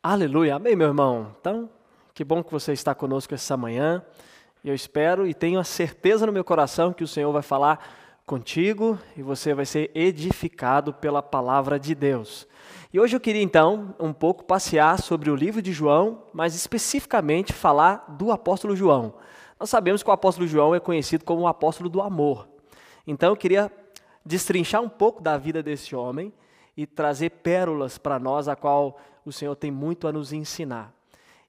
Aleluia, amém, meu irmão. Então, que bom que você está conosco essa manhã. Eu espero e tenho a certeza no meu coração que o Senhor vai falar contigo e você vai ser edificado pela palavra de Deus. E hoje eu queria então um pouco passear sobre o livro de João, mas especificamente falar do apóstolo João. Nós sabemos que o apóstolo João é conhecido como o apóstolo do amor. Então eu queria destrinchar um pouco da vida desse homem e trazer pérolas para nós, a qual o Senhor tem muito a nos ensinar.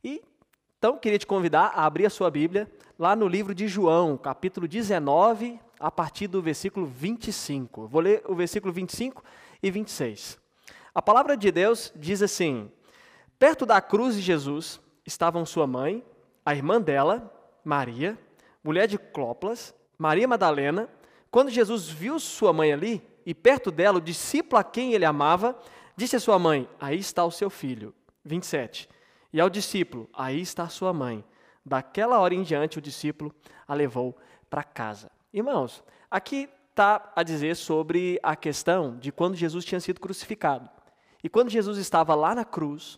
E então queria te convidar a abrir a sua Bíblia lá no livro de João, capítulo 19, a partir do versículo 25. Vou ler o versículo 25 e 26. A palavra de Deus diz assim: Perto da cruz de Jesus estavam sua mãe, a irmã dela, Maria, mulher de Clóplas, Maria Madalena. Quando Jesus viu sua mãe ali, e perto dela o discípulo a quem ele amava, disse à sua mãe: Aí está o seu filho. 27. E ao discípulo: Aí está a sua mãe. Daquela hora em diante, o discípulo a levou para casa. Irmãos, aqui está a dizer sobre a questão de quando Jesus tinha sido crucificado. E quando Jesus estava lá na cruz,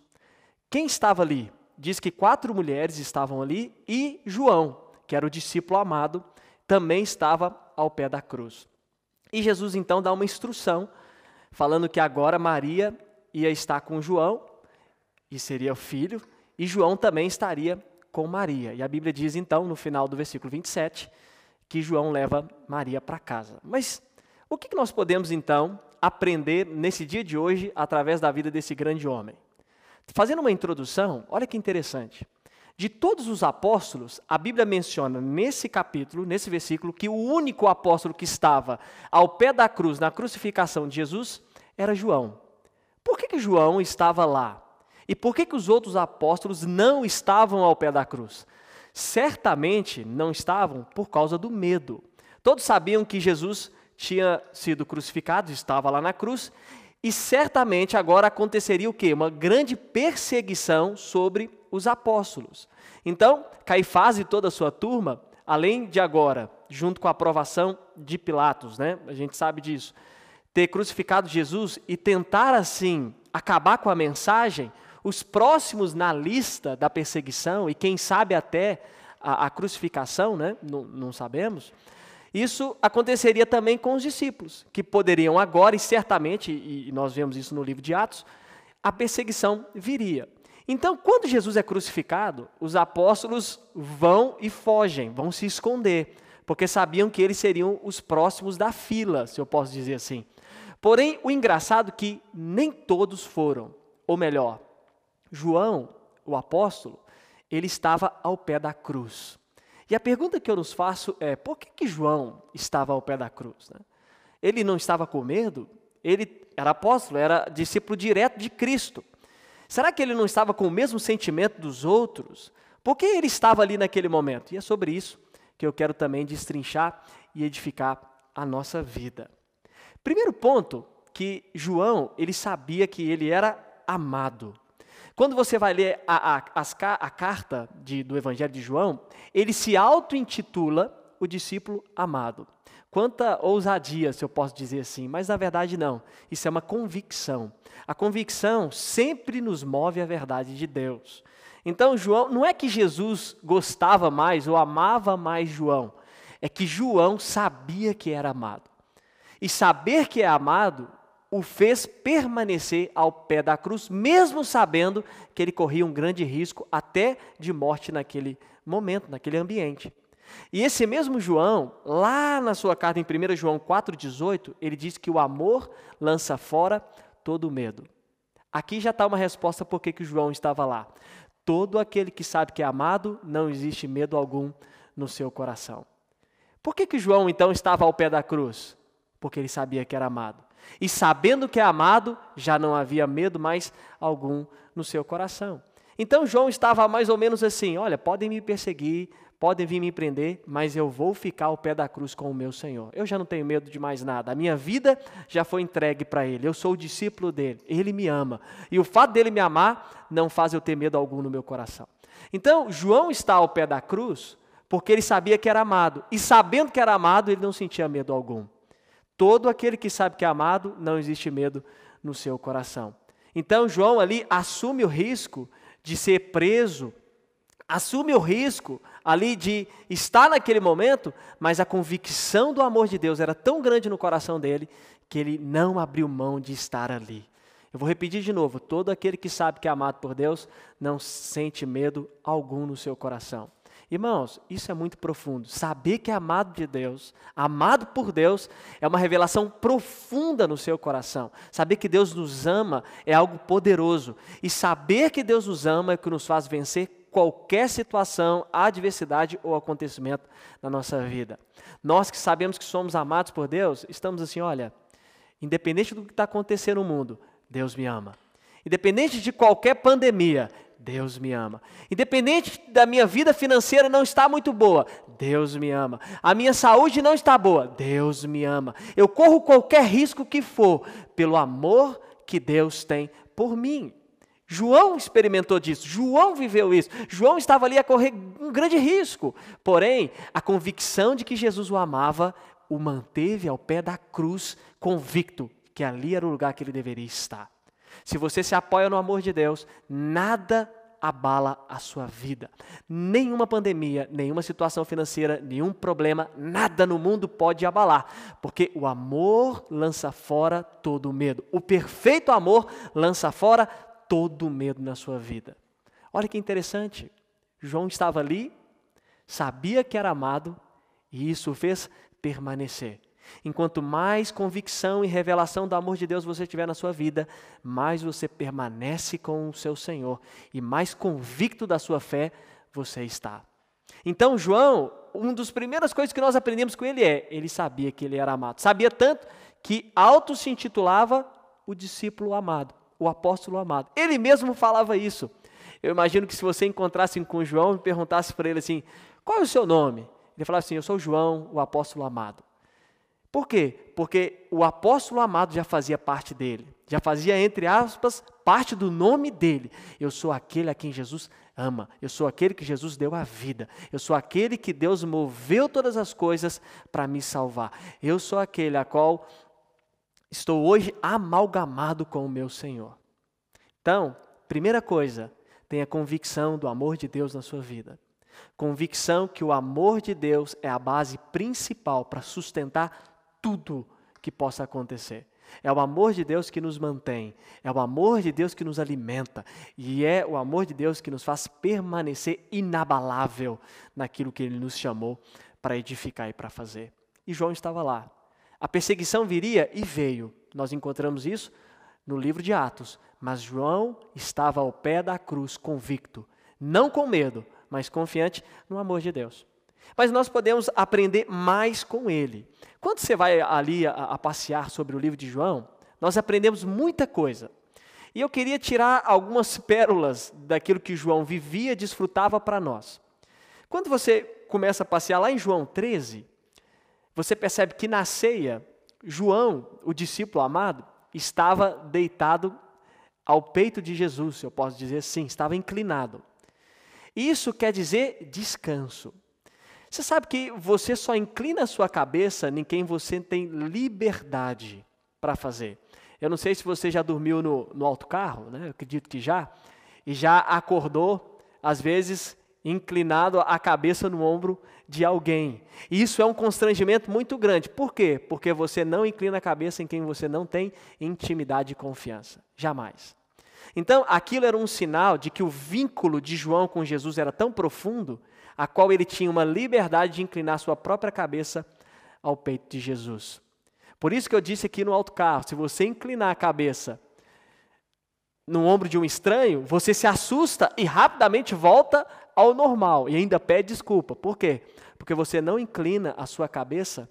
quem estava ali? Diz que quatro mulheres estavam ali e João, que era o discípulo amado, também estava ao pé da cruz. E Jesus então dá uma instrução, falando que agora Maria ia estar com João, e seria o filho, e João também estaria com Maria. E a Bíblia diz então, no final do versículo 27, que João leva Maria para casa. Mas o que nós podemos então aprender nesse dia de hoje através da vida desse grande homem? Fazendo uma introdução, olha que interessante. De todos os apóstolos, a Bíblia menciona nesse capítulo, nesse versículo, que o único apóstolo que estava ao pé da cruz, na crucificação de Jesus, era João. Por que, que João estava lá? E por que, que os outros apóstolos não estavam ao pé da cruz? Certamente não estavam por causa do medo. Todos sabiam que Jesus tinha sido crucificado, estava lá na cruz, e certamente agora aconteceria o quê? Uma grande perseguição sobre os apóstolos. Então, Caifás e toda a sua turma, além de agora, junto com a aprovação de Pilatos, né? A gente sabe disso. Ter crucificado Jesus e tentar assim acabar com a mensagem, os próximos na lista da perseguição e quem sabe até a, a crucificação, né? Não, não sabemos. Isso aconteceria também com os discípulos, que poderiam agora, e certamente, e nós vemos isso no livro de Atos, a perseguição viria. Então, quando Jesus é crucificado, os apóstolos vão e fogem, vão se esconder, porque sabiam que eles seriam os próximos da fila, se eu posso dizer assim. Porém, o engraçado é que nem todos foram, ou melhor, João, o apóstolo, ele estava ao pé da cruz. E a pergunta que eu nos faço é: por que, que João estava ao pé da cruz? Né? Ele não estava com medo? Ele era apóstolo, era discípulo direto de Cristo. Será que ele não estava com o mesmo sentimento dos outros? Por que ele estava ali naquele momento? E é sobre isso que eu quero também destrinchar e edificar a nossa vida. Primeiro ponto, que João, ele sabia que ele era amado. Quando você vai ler a, a, a carta de, do Evangelho de João, ele se auto-intitula o discípulo amado. Quanta ousadia, se eu posso dizer assim, mas na verdade não. Isso é uma convicção. A convicção sempre nos move à verdade de Deus. Então, João, não é que Jesus gostava mais ou amava mais João, é que João sabia que era amado. E saber que é amado o fez permanecer ao pé da cruz, mesmo sabendo que ele corria um grande risco até de morte naquele momento, naquele ambiente. E esse mesmo João, lá na sua carta em 1 João 4,18, ele diz que o amor lança fora todo o medo. Aqui já está uma resposta por que João estava lá. Todo aquele que sabe que é amado, não existe medo algum no seu coração. Por que, que João então estava ao pé da cruz? Porque ele sabia que era amado. E sabendo que é amado, já não havia medo mais algum no seu coração. Então João estava mais ou menos assim: olha, podem me perseguir, podem vir me prender, mas eu vou ficar ao pé da cruz com o meu Senhor. Eu já não tenho medo de mais nada. A minha vida já foi entregue para Ele. Eu sou o discípulo dele. Ele me ama. E o fato dele me amar não faz eu ter medo algum no meu coração. Então, João está ao pé da cruz porque ele sabia que era amado. E sabendo que era amado, ele não sentia medo algum. Todo aquele que sabe que é amado, não existe medo no seu coração. Então João ali assume o risco de ser preso, assume o risco ali de estar naquele momento, mas a convicção do amor de Deus era tão grande no coração dele que ele não abriu mão de estar ali. Eu vou repetir de novo: todo aquele que sabe que é amado por Deus não sente medo algum no seu coração. Irmãos, isso é muito profundo. Saber que é amado de Deus, amado por Deus, é uma revelação profunda no seu coração. Saber que Deus nos ama é algo poderoso. E saber que Deus nos ama é o que nos faz vencer qualquer situação, adversidade ou acontecimento na nossa vida. Nós que sabemos que somos amados por Deus, estamos assim: olha, independente do que está acontecendo no mundo, Deus me ama. Independente de qualquer pandemia, Deus me ama. Independente da minha vida financeira não estar muito boa, Deus me ama. A minha saúde não está boa, Deus me ama. Eu corro qualquer risco que for, pelo amor que Deus tem por mim. João experimentou disso, João viveu isso, João estava ali a correr um grande risco. Porém, a convicção de que Jesus o amava o manteve ao pé da cruz, convicto que ali era o lugar que ele deveria estar. Se você se apoia no amor de Deus, nada abala a sua vida. Nenhuma pandemia, nenhuma situação financeira, nenhum problema, nada no mundo pode abalar, porque o amor lança fora todo o medo. O perfeito amor lança fora todo medo na sua vida. Olha que interessante. João estava ali, sabia que era amado, e isso o fez permanecer. Enquanto mais convicção e revelação do amor de Deus você tiver na sua vida, mais você permanece com o seu Senhor e mais convicto da sua fé você está. Então, João, uma das primeiras coisas que nós aprendemos com ele é: ele sabia que ele era amado. Sabia tanto que auto se intitulava o discípulo amado, o apóstolo amado. Ele mesmo falava isso. Eu imagino que se você encontrasse com João e perguntasse para ele assim: qual é o seu nome? Ele falava assim: eu sou João, o apóstolo amado. Por quê? Porque o apóstolo amado já fazia parte dele, já fazia, entre aspas, parte do nome dele. Eu sou aquele a quem Jesus ama, eu sou aquele que Jesus deu a vida, eu sou aquele que Deus moveu todas as coisas para me salvar, eu sou aquele a qual estou hoje amalgamado com o meu Senhor. Então, primeira coisa, tenha convicção do amor de Deus na sua vida. Convicção que o amor de Deus é a base principal para sustentar tudo que possa acontecer. É o amor de Deus que nos mantém, é o amor de Deus que nos alimenta, e é o amor de Deus que nos faz permanecer inabalável naquilo que Ele nos chamou para edificar e para fazer. E João estava lá. A perseguição viria e veio. Nós encontramos isso no livro de Atos. Mas João estava ao pé da cruz, convicto, não com medo, mas confiante no amor de Deus. Mas nós podemos aprender mais com ele. Quando você vai ali a, a, passear sobre o livro de João, nós aprendemos muita coisa. E eu queria tirar algumas pérolas daquilo que João vivia, desfrutava para nós. Quando você começa a passear lá em João 13, você percebe que na ceia, João, o discípulo amado, estava deitado ao peito de Jesus, eu posso dizer assim, estava inclinado. Isso quer dizer descanso. Você sabe que você só inclina a sua cabeça em quem você tem liberdade para fazer. Eu não sei se você já dormiu no, no autocarro, né? eu acredito que já, e já acordou, às vezes, inclinado a cabeça no ombro de alguém. Isso é um constrangimento muito grande. Por quê? Porque você não inclina a cabeça em quem você não tem intimidade e confiança. Jamais. Então, aquilo era um sinal de que o vínculo de João com Jesus era tão profundo a qual ele tinha uma liberdade de inclinar sua própria cabeça ao peito de Jesus. Por isso que eu disse aqui no alto carro, se você inclinar a cabeça no ombro de um estranho, você se assusta e rapidamente volta ao normal e ainda pede desculpa. Por quê? Porque você não inclina a sua cabeça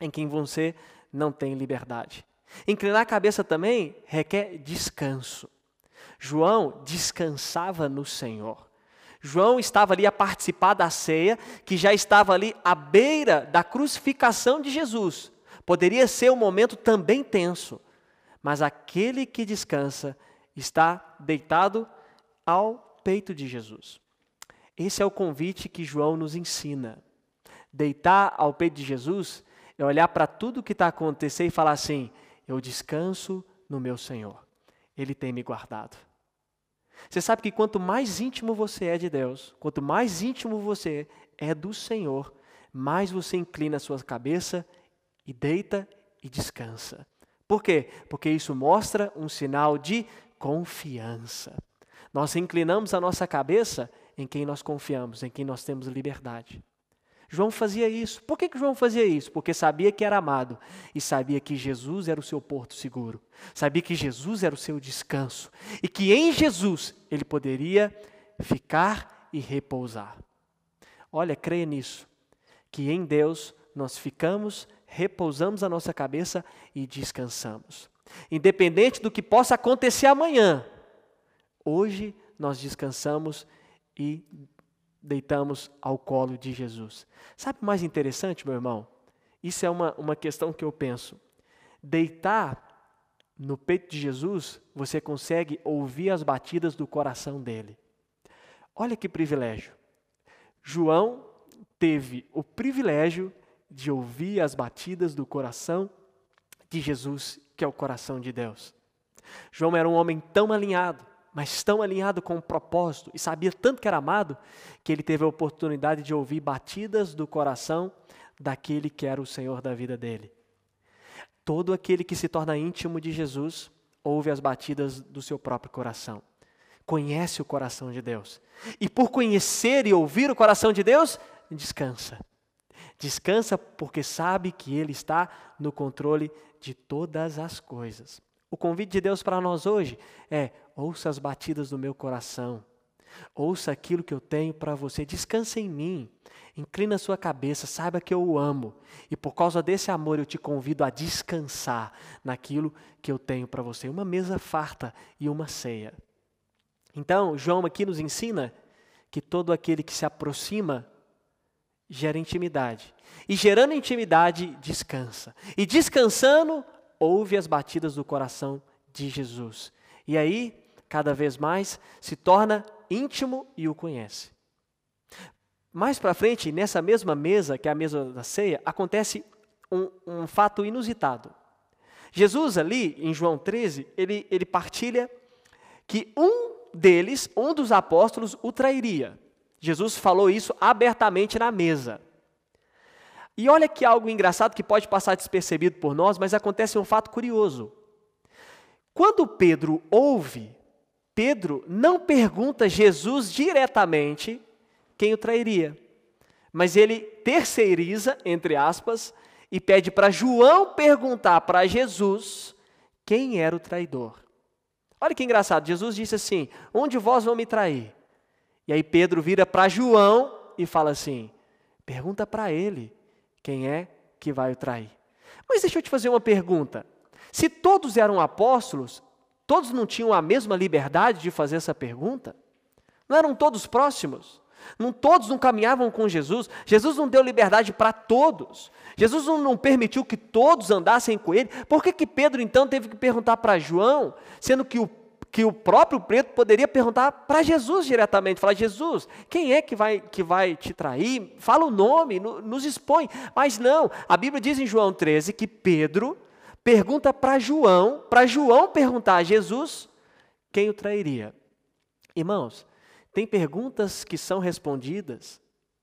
em quem você não tem liberdade. Inclinar a cabeça também requer descanso. João descansava no Senhor. João estava ali a participar da ceia, que já estava ali à beira da crucificação de Jesus. Poderia ser um momento também tenso, mas aquele que descansa está deitado ao peito de Jesus. Esse é o convite que João nos ensina. Deitar ao peito de Jesus é olhar para tudo o que está acontecendo e falar assim: eu descanso no meu Senhor. Ele tem me guardado. Você sabe que quanto mais íntimo você é de Deus, quanto mais íntimo você é do Senhor, mais você inclina a sua cabeça e deita e descansa. Por quê? Porque isso mostra um sinal de confiança. Nós inclinamos a nossa cabeça em quem nós confiamos, em quem nós temos liberdade. João fazia isso. Por que, que João fazia isso? Porque sabia que era amado e sabia que Jesus era o seu porto seguro. Sabia que Jesus era o seu descanso e que em Jesus ele poderia ficar e repousar. Olha, creia nisso, que em Deus nós ficamos, repousamos a nossa cabeça e descansamos. Independente do que possa acontecer amanhã, hoje nós descansamos e deitamos ao colo de Jesus. Sabe o mais interessante, meu irmão? Isso é uma, uma questão que eu penso. Deitar no peito de Jesus, você consegue ouvir as batidas do coração dele. Olha que privilégio. João teve o privilégio de ouvir as batidas do coração de Jesus, que é o coração de Deus. João era um homem tão alinhado, mas tão alinhado com o propósito e sabia tanto que era amado, que ele teve a oportunidade de ouvir batidas do coração daquele que era o Senhor da vida dele. Todo aquele que se torna íntimo de Jesus ouve as batidas do seu próprio coração. Conhece o coração de Deus. E por conhecer e ouvir o coração de Deus, descansa. Descansa porque sabe que Ele está no controle de todas as coisas. O convite de Deus para nós hoje é: ouça as batidas do meu coração, ouça aquilo que eu tenho para você, descanse em mim, inclina sua cabeça, saiba que eu o amo, e por causa desse amor eu te convido a descansar naquilo que eu tenho para você, uma mesa farta e uma ceia. Então, João aqui nos ensina que todo aquele que se aproxima gera intimidade. E gerando intimidade, descansa. E descansando, ouve as batidas do coração de Jesus. E aí, cada vez mais, se torna íntimo e o conhece. Mais para frente, nessa mesma mesa, que é a mesa da ceia, acontece um, um fato inusitado. Jesus, ali, em João 13, ele, ele partilha que um deles, um dos apóstolos, o trairia. Jesus falou isso abertamente na mesa. E olha que algo engraçado que pode passar despercebido por nós, mas acontece um fato curioso. Quando Pedro ouve, Pedro não pergunta Jesus diretamente quem o trairia, mas ele terceiriza, entre aspas, e pede para João perguntar para Jesus quem era o traidor. Olha que engraçado, Jesus disse assim: Onde vós vão me trair? E aí Pedro vira para João e fala assim: Pergunta para ele quem é que vai o trair. Mas deixa eu te fazer uma pergunta. Se todos eram apóstolos, todos não tinham a mesma liberdade de fazer essa pergunta? Não eram todos próximos? Não todos não caminhavam com Jesus? Jesus não deu liberdade para todos. Jesus não, não, permitiu que todos andassem com ele. Por que, que Pedro então teve que perguntar para João, sendo que o que o próprio preto poderia perguntar para Jesus diretamente, falar, Jesus, quem é que vai, que vai te trair? Fala o nome, nos expõe. Mas não, a Bíblia diz em João 13 que Pedro pergunta para João, para João perguntar a Jesus quem o trairia. Irmãos, tem perguntas que são respondidas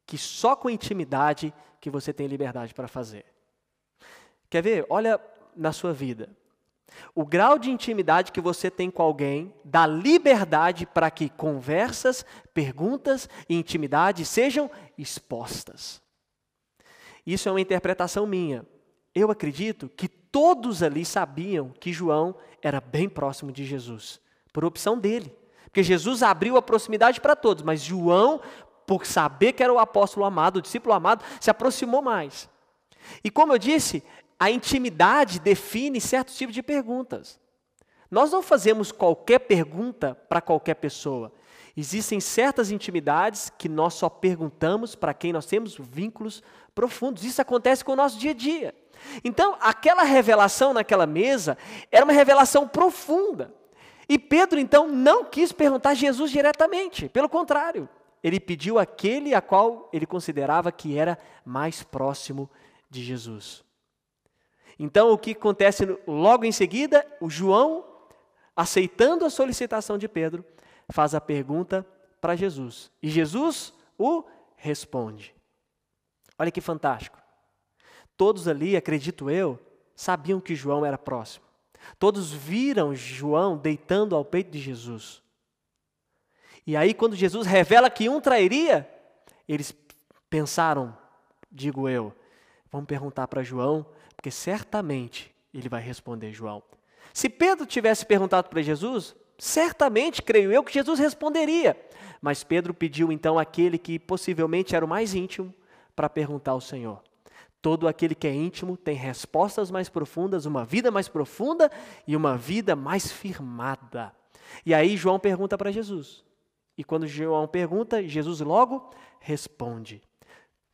que só com intimidade que você tem liberdade para fazer. Quer ver? Olha na sua vida. O grau de intimidade que você tem com alguém dá liberdade para que conversas, perguntas e intimidade sejam expostas. Isso é uma interpretação minha. Eu acredito que todos ali sabiam que João era bem próximo de Jesus, por opção dele. Porque Jesus abriu a proximidade para todos, mas João, por saber que era o apóstolo amado, o discípulo amado, se aproximou mais. E como eu disse, a intimidade define certos tipos de perguntas. Nós não fazemos qualquer pergunta para qualquer pessoa. Existem certas intimidades que nós só perguntamos para quem nós temos vínculos profundos. Isso acontece com o nosso dia a dia. Então, aquela revelação naquela mesa era uma revelação profunda. E Pedro, então, não quis perguntar a Jesus diretamente. Pelo contrário, ele pediu aquele a qual ele considerava que era mais próximo de Jesus. Então, o que acontece logo em seguida? O João aceitando a solicitação de Pedro, faz a pergunta para Jesus. E Jesus o responde. Olha que fantástico. Todos ali, acredito eu, sabiam que João era próximo. Todos viram João deitando ao peito de Jesus. E aí, quando Jesus revela que um trairia, eles pensaram, digo eu, vamos perguntar para João, porque certamente ele vai responder João. Se Pedro tivesse perguntado para Jesus, certamente, creio eu, que Jesus responderia. Mas Pedro pediu então aquele que possivelmente era o mais íntimo para perguntar ao Senhor. Todo aquele que é íntimo tem respostas mais profundas, uma vida mais profunda e uma vida mais firmada. E aí João pergunta para Jesus. E quando João pergunta, Jesus logo responde.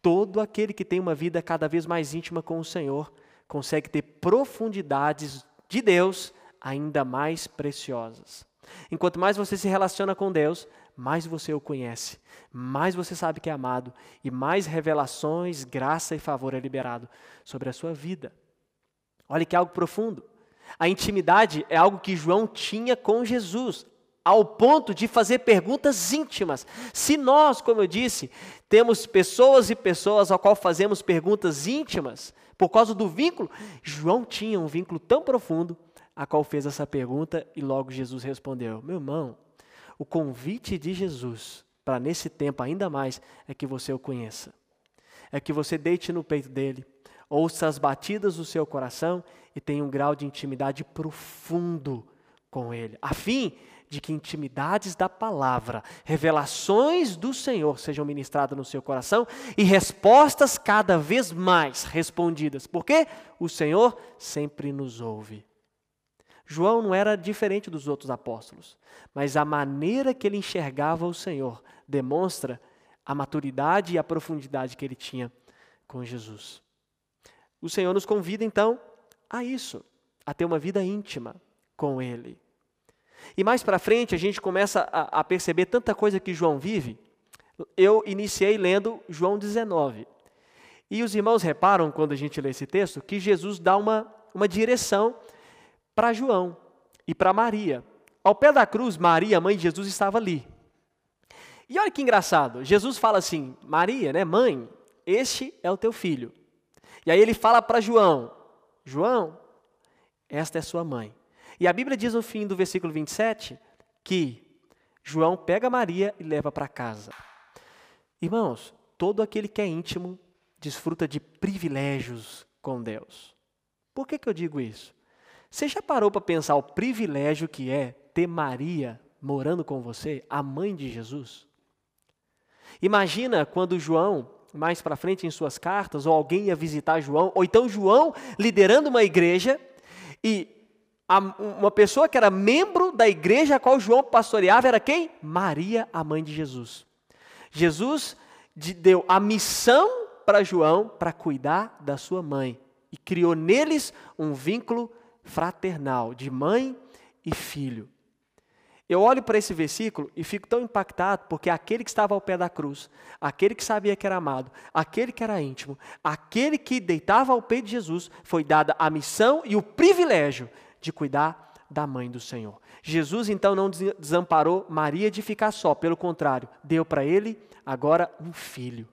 Todo aquele que tem uma vida cada vez mais íntima com o Senhor consegue ter profundidades de Deus ainda mais preciosas. Enquanto mais você se relaciona com Deus, mais você o conhece, mais você sabe que é amado e mais revelações, graça e favor é liberado sobre a sua vida. Olha que algo profundo. A intimidade é algo que João tinha com Jesus, ao ponto de fazer perguntas íntimas. Se nós, como eu disse, temos pessoas e pessoas ao qual fazemos perguntas íntimas, por causa do vínculo, João tinha um vínculo tão profundo a qual fez essa pergunta e logo Jesus respondeu: Meu irmão, o convite de Jesus para nesse tempo ainda mais é que você o conheça. É que você deite no peito dele, ouça as batidas do seu coração e tenha um grau de intimidade profundo com ele, a fim de que intimidades da palavra, revelações do Senhor sejam ministradas no seu coração e respostas cada vez mais respondidas, porque o Senhor sempre nos ouve. João não era diferente dos outros apóstolos, mas a maneira que ele enxergava o Senhor demonstra a maturidade e a profundidade que ele tinha com Jesus. O Senhor nos convida então a isso, a ter uma vida íntima com Ele. E mais para frente a gente começa a, a, perceber tanta coisa que João vive. Eu iniciei lendo João 19. E os irmãos reparam, quando a gente lê esse texto, que Jesus dá uma, uma direção para João e para Maria. Ao pé da cruz, Maria, mãe de Jesus, estava ali. E olha que engraçado, Jesus fala assim: Maria, né, mãe, este é o teu filho. E aí ele fala para João: João, esta é sua mãe. E a Bíblia diz no fim do versículo 27 que João pega Maria e leva para casa. Irmãos, todo aquele que é íntimo desfruta de privilégios com Deus. Por que, que eu digo isso? Você já parou para pensar o privilégio que é ter Maria morando com você, a mãe de Jesus? Imagina quando João, mais para frente em suas cartas, ou alguém ia visitar João, ou então João liderando uma igreja e uma pessoa que era membro da igreja a qual João pastoreava era quem? Maria, a mãe de Jesus. Jesus deu a missão para João para cuidar da sua mãe e criou neles um vínculo fraternal, de mãe e filho. Eu olho para esse versículo e fico tão impactado porque aquele que estava ao pé da cruz, aquele que sabia que era amado, aquele que era íntimo, aquele que deitava ao peito de Jesus, foi dada a missão e o privilégio de cuidar da mãe do Senhor. Jesus então não desamparou Maria de ficar só, pelo contrário, deu para ele agora um filho.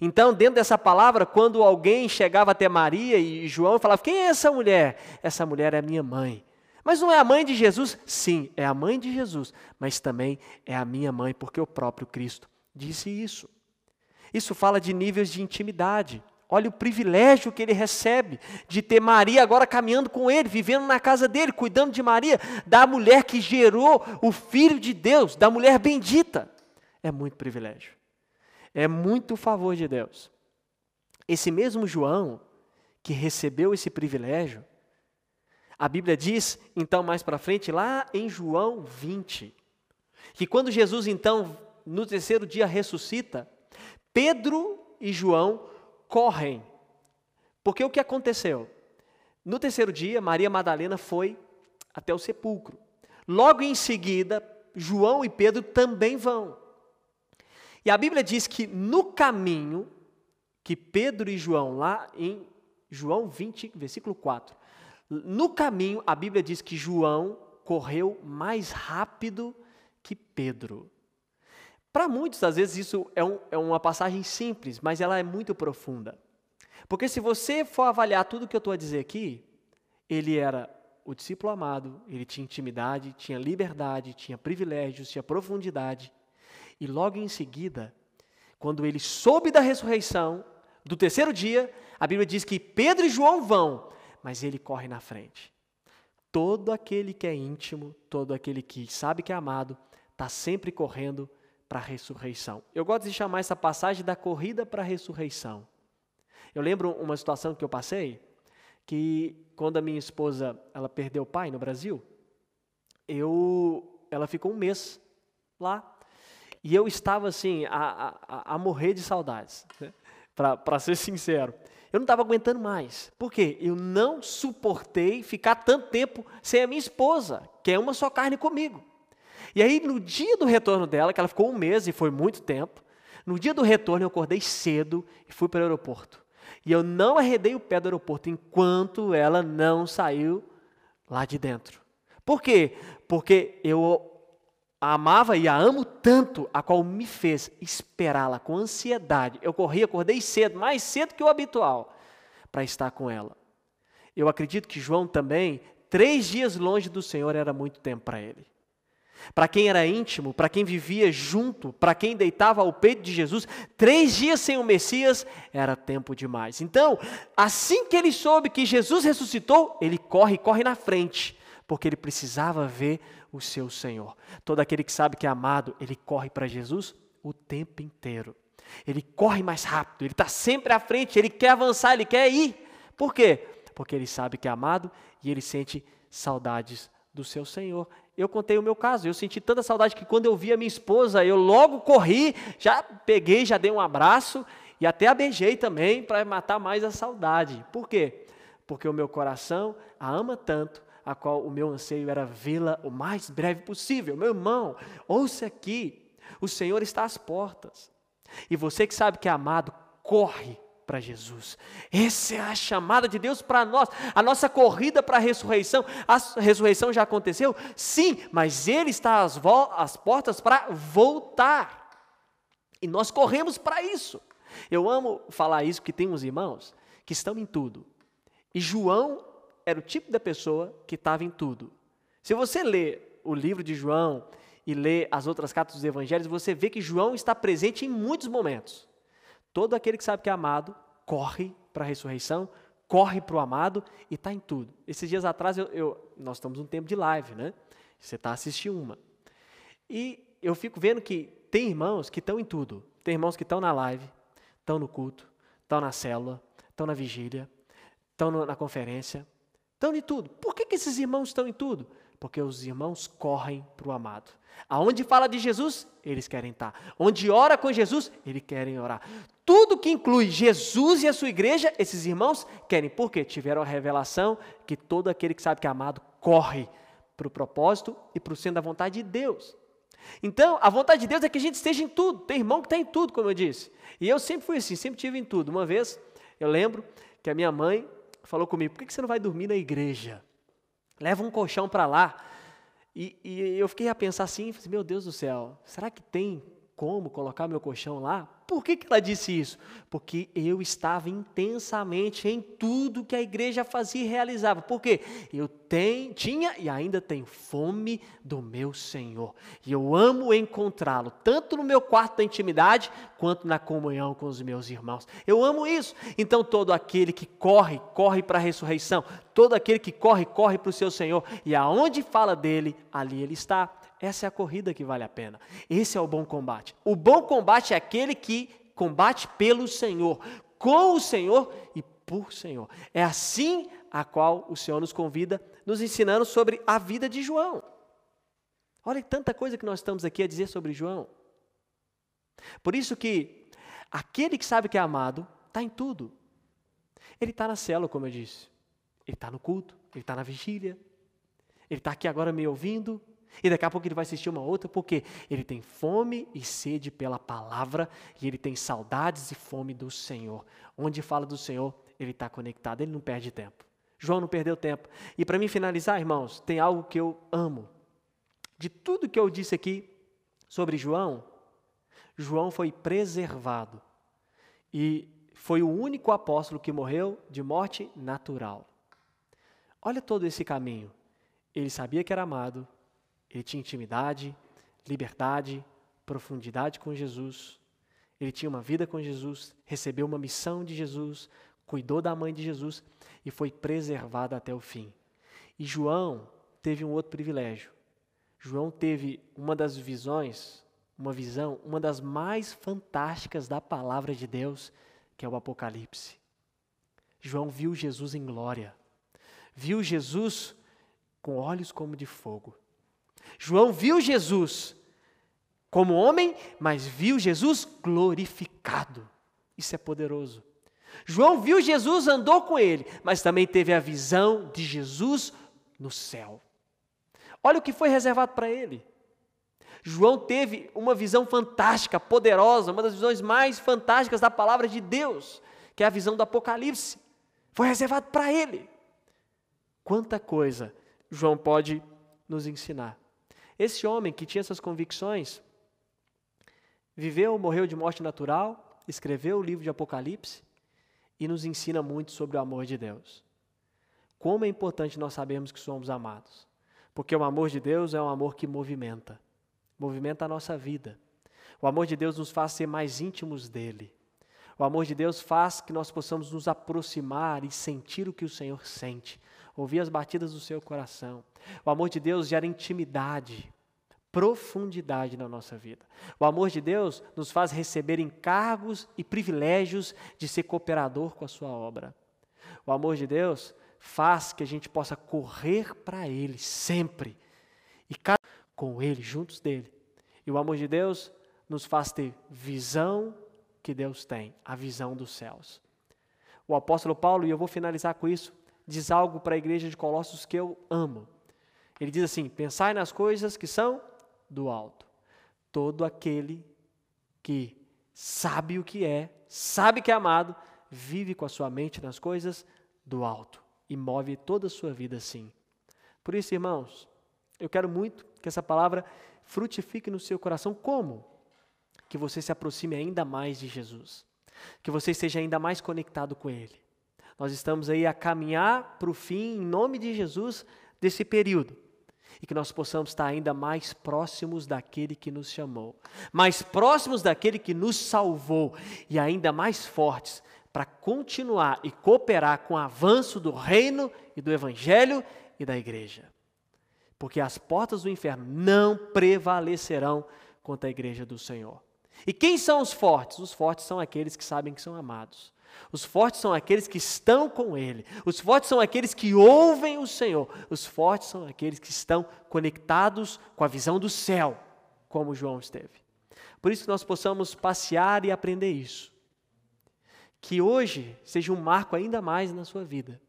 Então, dentro dessa palavra, quando alguém chegava até Maria e João falava: Quem é essa mulher? Essa mulher é minha mãe. Mas não é a mãe de Jesus? Sim, é a mãe de Jesus, mas também é a minha mãe, porque o próprio Cristo disse isso. Isso fala de níveis de intimidade. Olha o privilégio que ele recebe de ter Maria agora caminhando com ele, vivendo na casa dele, cuidando de Maria, da mulher que gerou o Filho de Deus, da mulher bendita. É muito privilégio. É muito favor de Deus. Esse mesmo João, que recebeu esse privilégio, a Bíblia diz, então, mais para frente, lá em João 20, que quando Jesus, então, no terceiro dia ressuscita, Pedro e João correm. Porque o que aconteceu? No terceiro dia, Maria Madalena foi até o sepulcro. Logo em seguida, João e Pedro também vão. E a Bíblia diz que no caminho que Pedro e João, lá em João 20, versículo 4, no caminho, a Bíblia diz que João correu mais rápido que Pedro. Para muitos, às vezes, isso é, um, é, uma passagem simples, mas ela é muito profunda. Porque se você for avaliar tudo que eu estou a dizer aqui, ele era o discípulo amado, ele tinha intimidade, tinha liberdade, tinha privilégios, tinha profundidade. E logo em seguida, quando ele soube da ressurreição, do terceiro dia, a Bíblia diz que Pedro e João vão, mas ele corre na frente. Todo aquele que é íntimo, todo aquele que sabe que é amado, está sempre correndo para a ressurreição. Eu gosto de chamar essa passagem da corrida para a ressurreição. Eu lembro uma situação que eu passei, que quando a minha esposa ela perdeu o pai no Brasil, eu, ela ficou um mês lá. E eu estava assim, a, a, a morrer de saudades, né? para ser sincero. Eu não estava aguentando mais. Por quê? Eu não suportei ficar tanto tempo sem a minha esposa, que é uma só carne comigo. E aí, no dia do retorno dela, que ela ficou um mês e foi muito tempo, no dia do retorno eu acordei cedo e fui para o aeroporto. E eu não arredei o pé do aeroporto enquanto ela não saiu lá de dentro. Por quê? Porque eu a amava e a amo tanto, a qual me fez esperá-la com ansiedade. Eu corri, acordei cedo, mais cedo que o habitual, para estar com ela. Eu acredito que João também, três dias longe do Senhor, era muito tempo para ele. Para quem era íntimo, para quem vivia junto, para quem deitava ao peito de Jesus, três dias sem o Messias era tempo demais. Então, assim que ele soube que Jesus ressuscitou, ele corre, corre na frente, porque ele precisava ver o seu Senhor. Todo aquele que sabe que é amado, ele corre para Jesus o tempo inteiro. Ele corre mais rápido, ele está sempre à frente, ele quer avançar, ele quer ir. Por quê? Porque ele sabe que é amado e ele sente saudades do seu Senhor. Eu contei o meu caso, eu senti tanta saudade que quando eu vi a minha esposa, eu logo corri, já peguei, já dei um abraço e até a beijei também para matar mais a saudade. Por quê? Porque o meu coração a ama tanto a qual o meu anseio era vê-la o mais breve possível. Meu irmão, ouça aqui, o Senhor está às portas. E você que sabe que é amado, corre para Jesus. Essa é a chamada de Deus para nós, a nossa corrida para a ressurreição. A ressurreição já aconteceu? Sim, mas Ele está às, às portas para voltar. E nós corremos para isso. Eu amo falar isso porque tem uns irmãos que estão em tudo. E João era o tipo da pessoa que estava em tudo. Se você lê o livro de João e lê as outras cartas dos evangelhos, você vê que João está presente em muitos momentos. Todo aquele que sabe que é amado corre para a ressurreição, corre para o amado e está em tudo. Esses dias atrás, eu, eu, nós estamos um tempo de live, né? Você está assistindo uma. E eu fico vendo que tem irmãos que estão em tudo. Tem irmãos que estão na live, estão no culto, estão na célula, estão na vigília, estão na conferência, Estão em tudo. Por que, que esses irmãos estão em tudo? Porque os irmãos correm para o amado. Aonde fala de Jesus, eles querem estar. Onde ora com Jesus, eles querem orar. Tudo que inclui Jesus e a sua igreja, esses irmãos querem. Por quê? Tiveram a revelação que todo aquele que sabe que é amado corre para o propósito e para o centro da vontade de Deus. Então, a vontade de Deus é que a gente esteja em tudo. Tem irmão que está em tudo, como eu disse. E eu sempre fui assim, sempre tive em tudo. Uma vez, eu lembro que a minha mãe falou comigo: por que você não vai dormir na igreja? Leva um colchão para lá. E, e, eu fiquei a pensar assim: meu Deus do céu, será que tem como colocar meu colchão lá? Por que, que ela disse isso? Porque eu estava intensamente em tudo que a igreja fazia e realizava. Por quê? Eu tenho, tinha e ainda tenho fome do meu Senhor. E eu amo encontrá-lo, tanto no meu quarto da intimidade, quanto na comunhão com os meus irmãos. Eu amo isso. Então, todo aquele que corre, corre para a ressurreição. Todo aquele que corre, corre para o seu Senhor. E aonde fala dele, ali ele está. Essa é a corrida que vale a pena. Esse é o bom combate. O bom combate é aquele que combate pelo Senhor, com o Senhor e por Senhor. É assim a qual o Senhor nos convida, nos ensinando sobre a vida de João. Olha tanta coisa que nós estamos aqui a dizer sobre João. Por isso que aquele que sabe que é amado está em tudo. Ele está na célula, como eu disse. Ele está no culto, ele está na vigília. Ele está aqui agora me ouvindo, e daqui a pouco ele vai assistir uma outra, porque ele tem fome e sede pela palavra, e ele tem saudades e fome do Senhor. Onde fala do Senhor, ele está conectado, ele não perde tempo. João não perdeu tempo. E para mim finalizar, irmãos, tem algo que eu amo. De tudo que eu disse aqui sobre João, João foi preservado. E foi o único apóstolo que morreu de morte natural. Olha todo esse caminho. Ele sabia que era amado, ele tinha intimidade, liberdade, profundidade com Jesus. Ele tinha uma vida com Jesus, recebeu uma missão de Jesus, cuidou da mãe de Jesus e foi preservado até o fim. E João teve um outro privilégio. João teve uma das visões, uma visão, uma das mais fantásticas da palavra de Deus, que é o Apocalipse. João viu Jesus em glória. Viu Jesus com olhos como de fogo. João viu Jesus como homem, mas viu Jesus glorificado. Isso é poderoso. João viu Jesus, andou com ele, mas também teve a visão de Jesus no céu. Olha o que foi reservado para ele. João teve uma visão fantástica, poderosa, uma das visões mais fantásticas da palavra de Deus, que é a visão do Apocalipse. Foi reservado para ele. Quanta coisa João pode nos ensinar. Esse homem que tinha essas convicções, viveu, morreu de morte natural, escreveu o livro de Apocalipse, e nos ensina muito sobre o amor de Deus. Como é importante nós sabermos que somos amados. Porque o amor de Deus é um amor que movimenta movimenta a nossa vida. O amor de Deus nos faz ser mais íntimos dele. O amor de Deus faz que nós possamos nos aproximar e sentir o que o Senhor sente, ouvir as batidas do seu coração. O amor de Deus gera intimidade, profundidade na nossa vida. O amor de Deus nos faz receber encargos e privilégios de ser cooperador com a sua obra. O amor de Deus faz que a gente possa correr para Ele sempre. E com Ele, juntos dele. E o amor de Deus nos faz ter visão que Deus tem, a visão dos céus. O apóstolo Paulo, e eu vou finalizar com isso, diz algo para a igreja de Colossos que eu amo. Ele diz assim: Pensai nas coisas que são do alto. Todo aquele que sabe o que é, sabe que é amado, vive com a sua mente nas coisas do alto e move toda a sua vida assim. Por isso, irmãos, eu quero muito que essa palavra frutifique no seu coração. Como? Que você se aproxime ainda mais de Jesus. Que você esteja ainda mais conectado com Ele. Nós estamos aí a caminhar para o fim, em nome de Jesus, desse período e que nós possamos estar ainda mais próximos daquele que nos chamou, mais próximos daquele que nos salvou e ainda mais fortes para continuar e cooperar com o avanço do reino e do evangelho e da igreja. Porque as portas do inferno não prevalecerão contra a igreja do Senhor. E quem são os fortes? Os fortes são aqueles que sabem que são amados. Os fortes são aqueles que estão com Ele. Os fortes são aqueles que ouvem o Senhor. Os fortes são aqueles que estão conectados com a visão do céu, como João esteve. Por isso que nós possamos passear e aprender isso. Que hoje seja um marco ainda mais na sua vida.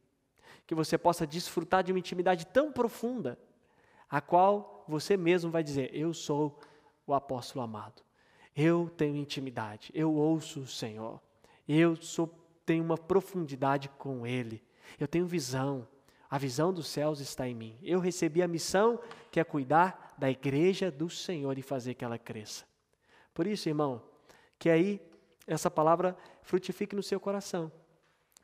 Que você possa desfrutar de uma intimidade tão profunda, a qual você mesmo vai dizer: Eu sou o apóstolo amado. Eu tenho intimidade, eu ouço o Senhor. Eu sou, tenho uma profundidade com Ele. Eu tenho visão. A visão dos céus está em mim. Eu recebi a missão que é cuidar da igreja do Senhor e fazer que ela cresça. Por isso, irmão, que aí essa palavra frutifique no seu coração.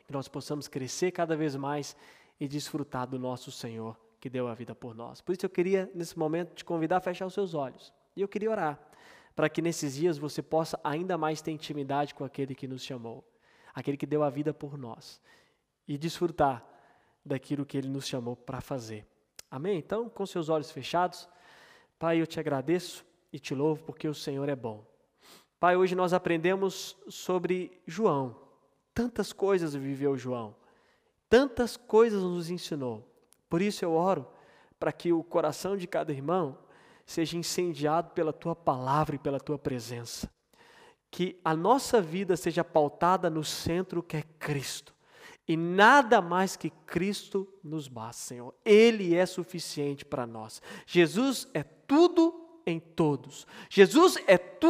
Que nós possamos crescer cada vez mais e desfrutar do nosso Senhor que deu a vida por nós. Por isso eu queria, nesse momento, te convidar a fechar os seus olhos. E eu queria orar para que nesses dias você possa ainda mais ter intimidade com aquele que nos chamou, aquele que deu a vida por nós, e desfrutar daquilo que ele nos chamou para fazer. Amém? Então, com seus olhos fechados, Pai, eu te agradeço e te louvo porque o Senhor é bom. Pai, hoje nós aprendemos sobre João. Tantas coisas viveu João, tantas coisas nos ensinou. Por isso eu oro para que o coração de cada irmão seja incendiado pela tua palavra e pela tua presença. Que a nossa vida seja pautada no centro que é Cristo. E nada mais que Cristo nos basta, Senhor. Ele é suficiente para nós. Jesus é tudo em todos. Jesus é tudo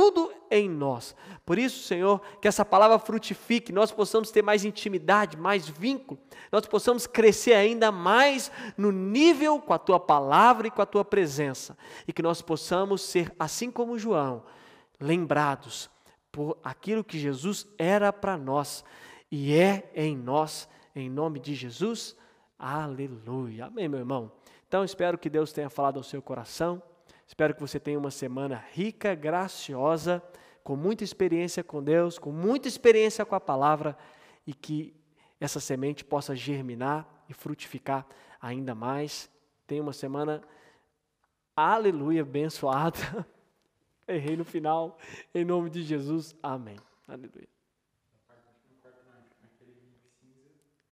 em nós. Por isso, Senhor, que essa palavra frutifique, nós possamos ter mais intimidade, mais vínculo, nós possamos crescer ainda mais no nível com a tua palavra e com a tua presença, e que nós possamos ser, assim como João, lembrados por aquilo que Jesus era para nós e é em nós, em nome de Jesus. Aleluia. Amém, meu irmão. Então, espero que Deus tenha falado ao seu coração. Espero que você tenha uma semana rica, graciosa, com muita experiência com Deus, com muita experiência com a palavra e que essa semente possa germinar e frutificar ainda mais. Tenha uma semana, aleluia, abençoada. Errei no final, em nome de Jesus. Amém. Aleluia.